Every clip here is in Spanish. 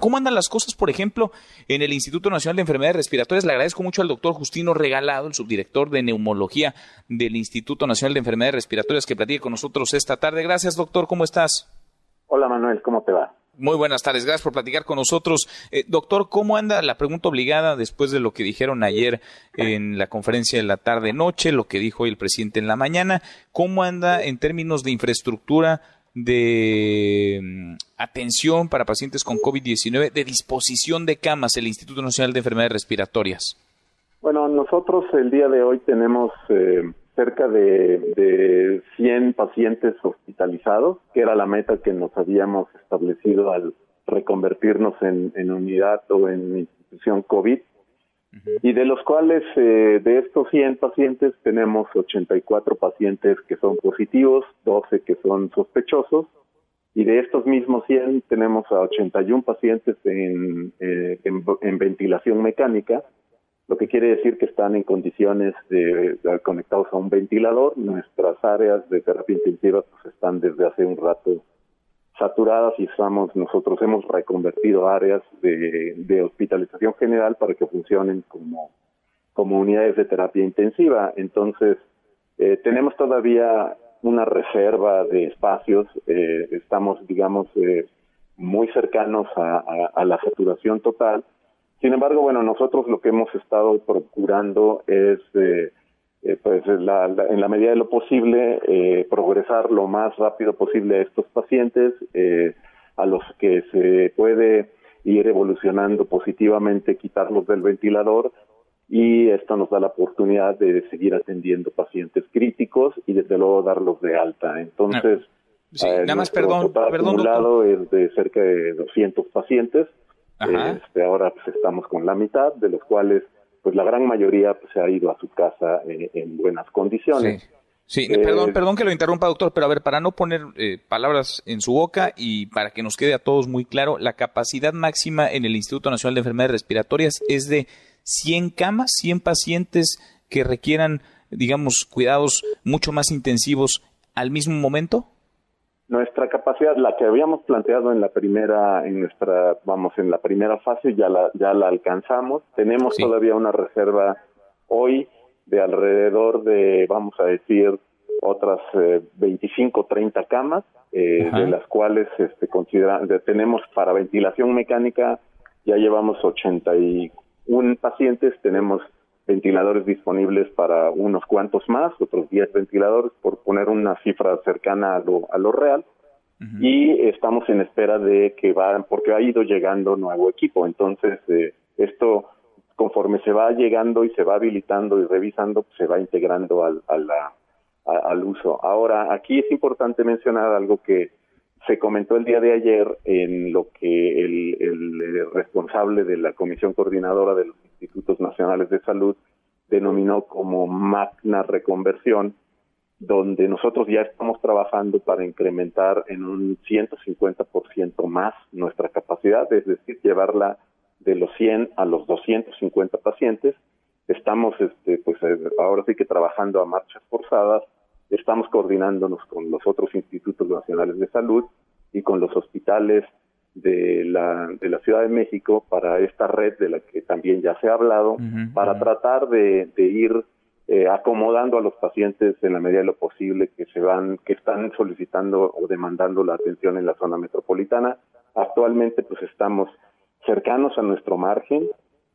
¿Cómo andan las cosas, por ejemplo, en el Instituto Nacional de Enfermedades Respiratorias? Le agradezco mucho al doctor Justino Regalado, el subdirector de neumología del Instituto Nacional de Enfermedades Respiratorias, que platique con nosotros esta tarde. Gracias, doctor. ¿Cómo estás? Hola, Manuel. ¿Cómo te va? Muy buenas tardes, gracias por platicar con nosotros. Eh, doctor, ¿cómo anda la pregunta obligada después de lo que dijeron ayer en la conferencia de la tarde-noche, lo que dijo hoy el presidente en la mañana? ¿Cómo anda en términos de infraestructura de mm, atención para pacientes con COVID-19, de disposición de camas, el Instituto Nacional de Enfermedades Respiratorias? Bueno, nosotros el día de hoy tenemos... Eh cerca de, de 100 pacientes hospitalizados, que era la meta que nos habíamos establecido al reconvertirnos en, unidad o en institución COVID, y de los cuales eh, de estos 100 pacientes tenemos 84 pacientes que son positivos, 12 que son sospechosos, y de estos mismos 100 tenemos a 81 pacientes en, eh, en ventilación mecánica, lo que quiere decir que están en condiciones de, conectados a un ventilador. Nuestras áreas de terapia intensiva pues, están desde hace un rato saturadas y estamos nosotros hemos reconvertido áreas de, hospitalización general para que funcionen como como unidades de terapia intensiva. Entonces eh, tenemos todavía una reserva de espacios. Eh, estamos digamos eh, muy cercanos a la saturación total sin embargo, bueno, nosotros lo que hemos estado procurando es, eh, eh, pues, en la medida de lo posible, eh, progresar lo más rápido posible a estos pacientes, a los que se puede ir evolucionando positivamente, quitarlos del ventilador y esto nos da la oportunidad de seguir atendiendo pacientes críticos y desde luego darlos de alta. Entonces, sí, nada más perdón, perdón, doctor. es de cerca de 200 pacientes este, ahora pues estamos con la mitad, de los cuales pues la gran mayoría pues, se ha ido a su casa eh, en buenas condiciones. Sí. perdón, eh, perdón que lo interrumpa, doctor, pero a ver, para no poner eh, palabras en su boca y para que nos quede a todos muy claro, la capacidad máxima en el Instituto Nacional de Enfermedades Respiratorias es de 100 camas, 100 pacientes que requieran, digamos, cuidados mucho más intensivos al mismo momento. Nuestra la que habíamos planteado en la primera, en nuestra, vamos, en la primera fase, ya la, ya la alcanzamos. Tenemos todavía una reserva hoy de alrededor de, vamos a decir, otras eh, 25, 30 camas, eh, de las cuales este, tenemos para ventilación mecánica, ya llevamos 81 pacientes, tenemos ventiladores disponibles para unos cuantos más, otros 10 ventiladores, por poner una cifra cercana a lo, a lo real. Y estamos en espera de que va, porque ha ido llegando nuevo equipo. Entonces, eh, esto, conforme se va llegando y se va habilitando y revisando, se va integrando al, al uso. Ahora, aquí es importante mencionar algo que se comentó el día de ayer en lo que el, el, responsable de la Comisión Coordinadora de los Institutos Nacionales de Salud denominó como magna reconversión, donde nosotros ya estamos trabajando para incrementar en un 150% más nuestra capacidad, es decir, llevarla de los 100 a los 250 pacientes. Estamos, este, pues eh, ahora sí que trabajando a marchas forzadas estamos coordinándonos con los otros institutos nacionales de salud y con los hospitales de la, de la Ciudad de México para esta red de la que también ya se ha hablado, para tratar de, ir eh, acomodando a los pacientes en la medida de lo posible que se van, que están solicitando o demandando la atención en la zona metropolitana. Actualmente pues estamos cercanos a nuestro margen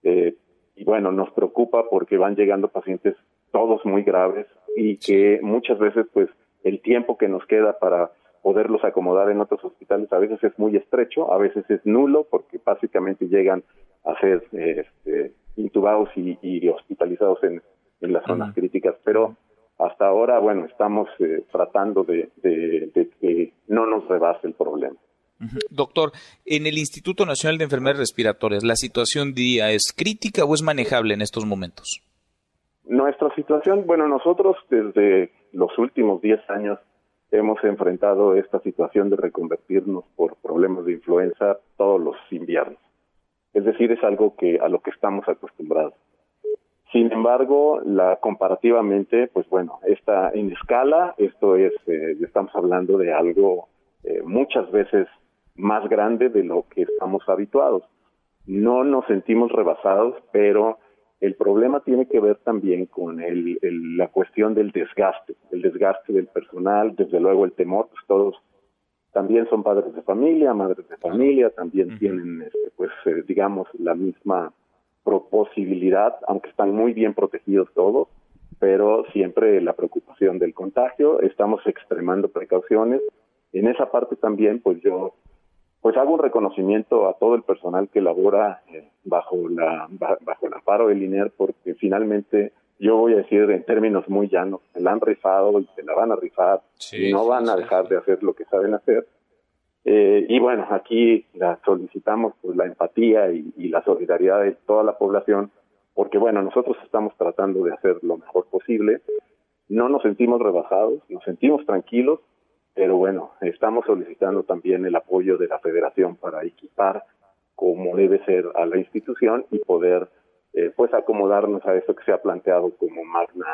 eh, y bueno, nos preocupa porque van llegando pacientes todos muy graves y que muchas veces pues el tiempo que nos queda para poderlos acomodar en otros hospitales a veces es muy estrecho, a veces es nulo porque básicamente llegan a ser este, intubados y, hospitalizados en, las zonas críticas, pero hasta ahora, bueno, estamos eh, tratando de, que no nos rebase el problema. Doctor, en el Instituto Nacional de Enfermedades Respiratorias, ¿la situación día es crítica o es manejable en estos momentos? Nuestra situación, bueno, nosotros desde los últimos 10 años hemos enfrentado esta situación de reconvertirnos por problemas de influenza todos los inviernos. Es decir, es algo que a lo que estamos acostumbrados. Sin embargo, la comparativamente, pues bueno, está en escala, esto es, eh, estamos hablando de algo eh, muchas veces más grande de lo que estamos habituados. No nos sentimos rebasados, pero el problema tiene que ver también con el, la cuestión del desgaste, el desgaste del personal, desde luego el temor, pues todos también son padres de familia, madres de familia, también tienen, este, pues, eh, digamos, la misma posibilidad, aunque están muy bien protegidos todos, pero siempre la preocupación del contagio, estamos extremando precauciones. En esa parte también, pues yo pues hago un reconocimiento a todo el personal que labora eh, bajo la bajo el amparo del INER porque finalmente yo voy a decir en términos muy llanos, se la han rifado y se la van a rifar y no van a dejar de hacer lo que saben hacer. Eh, y bueno, aquí la solicitamos pues, la empatía y, y, la solidaridad de toda la población, porque bueno, nosotros estamos tratando de hacer lo mejor posible, no nos sentimos rebajados, nos sentimos tranquilos pero bueno, estamos solicitando también el apoyo de la federación para equipar como debe ser a la institución y poder eh, pues acomodarnos a eso que se ha planteado como magna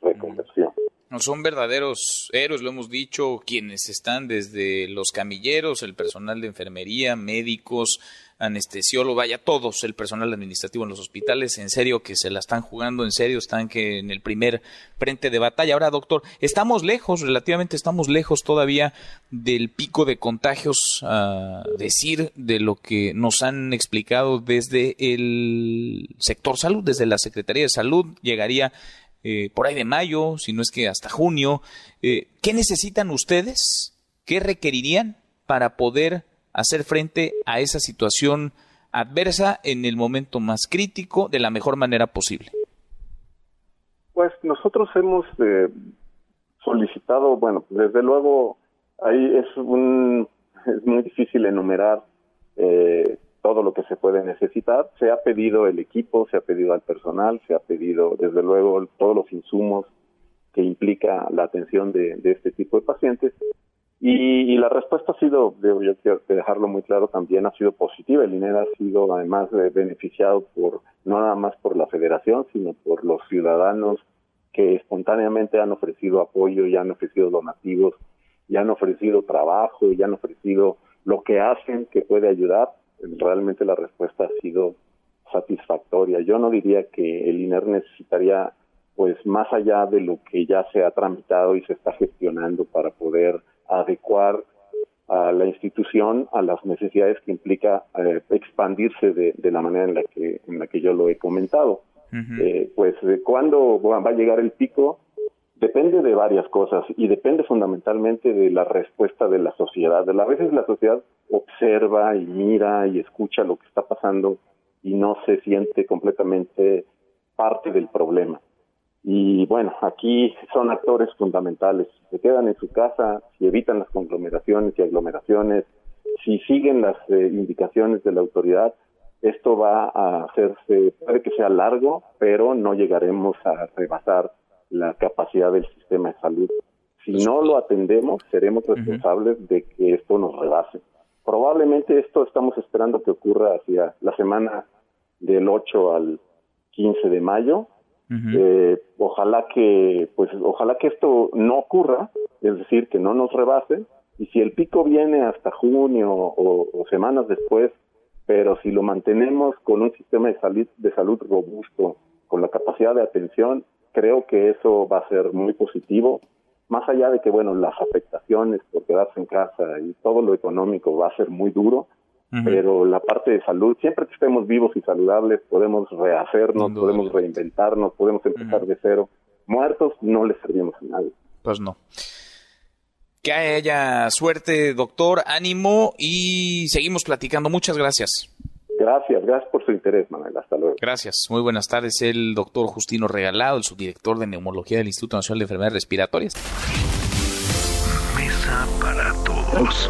reconversión. Son verdaderos héroes, lo hemos dicho, quienes están desde los camilleros, el personal de enfermería, médicos, anestesiólogos, vaya, todos, el personal administrativo en los hospitales, en serio que se la están jugando, en serio están que en el primer frente de batalla. Ahora, doctor, estamos lejos, relativamente estamos lejos todavía del pico de contagios, a decir de lo que nos han explicado desde el sector salud, desde la Secretaría de Salud, llegaría eh, por ahí de mayo, si no es que hasta junio. Eh, ¿Qué necesitan ustedes? ¿Qué requerirían para poder hacer frente a esa situación adversa en el momento más crítico de la mejor manera posible? Pues nosotros hemos eh, solicitado, bueno, desde luego ahí es un es muy difícil enumerar eh, todo lo que se puede necesitar. Se ha pedido el equipo, se ha pedido al personal, se ha pedido, desde luego, todos los insumos que implica la atención de, este tipo de pacientes. Y, la respuesta ha sido, yo quiero dejarlo muy claro, también ha sido positiva. El INER ha sido además beneficiado por no nada más por la federación, sino por los ciudadanos que espontáneamente han ofrecido apoyo y han ofrecido donativos, y han ofrecido trabajo, y han ofrecido lo que hacen que puede ayudar realmente la respuesta ha sido satisfactoria. Yo no diría que el INER necesitaría, pues más allá de lo que ya se ha tramitado y se está gestionando para poder adecuar a la institución a las necesidades que implica eh, expandirse de, de, la manera en la que en la que yo lo he comentado. eh, pues cuándo va a llegar el pico depende de varias cosas y depende fundamentalmente de la respuesta de la sociedad. A veces la sociedad observa y mira y escucha lo que está pasando y no se siente completamente parte del problema. Y bueno, aquí son actores fundamentales. Si se quedan en su casa, si evitan las conglomeraciones y aglomeraciones, si siguen las eh, indicaciones de la autoridad, esto va a hacerse, puede que sea largo, pero no llegaremos a rebasar la capacidad del sistema de salud. Si no lo atendemos, seremos responsables de que esto nos rebase. Probablemente esto estamos esperando que ocurra hacia la semana del 8 al 15 de mayo. eh, ojalá que, pues, ojalá que esto no ocurra, es decir, que no nos rebase. Y si el pico viene hasta junio o, o semanas después, pero si lo mantenemos con un sistema de salud, de salud robusto, con la capacidad de atención, creo que eso va a ser muy positivo, más allá de que, bueno, las afectaciones por quedarse en casa y todo lo económico va a ser muy duro, pero la parte de salud, siempre que estemos vivos y saludables, podemos rehacernos, podemos reinventarnos, podemos empezar de cero. Muertos no les servimos a nadie. Pues no. Que haya suerte, doctor, ánimo y seguimos platicando. Muchas gracias. Gracias, gracias por su interés, Manuel. Hasta luego. Gracias. Muy buenas tardes. El doctor Justino Regalado, el subdirector de neumología del Instituto Nacional de Enfermedades Respiratorias. Mesa para todos.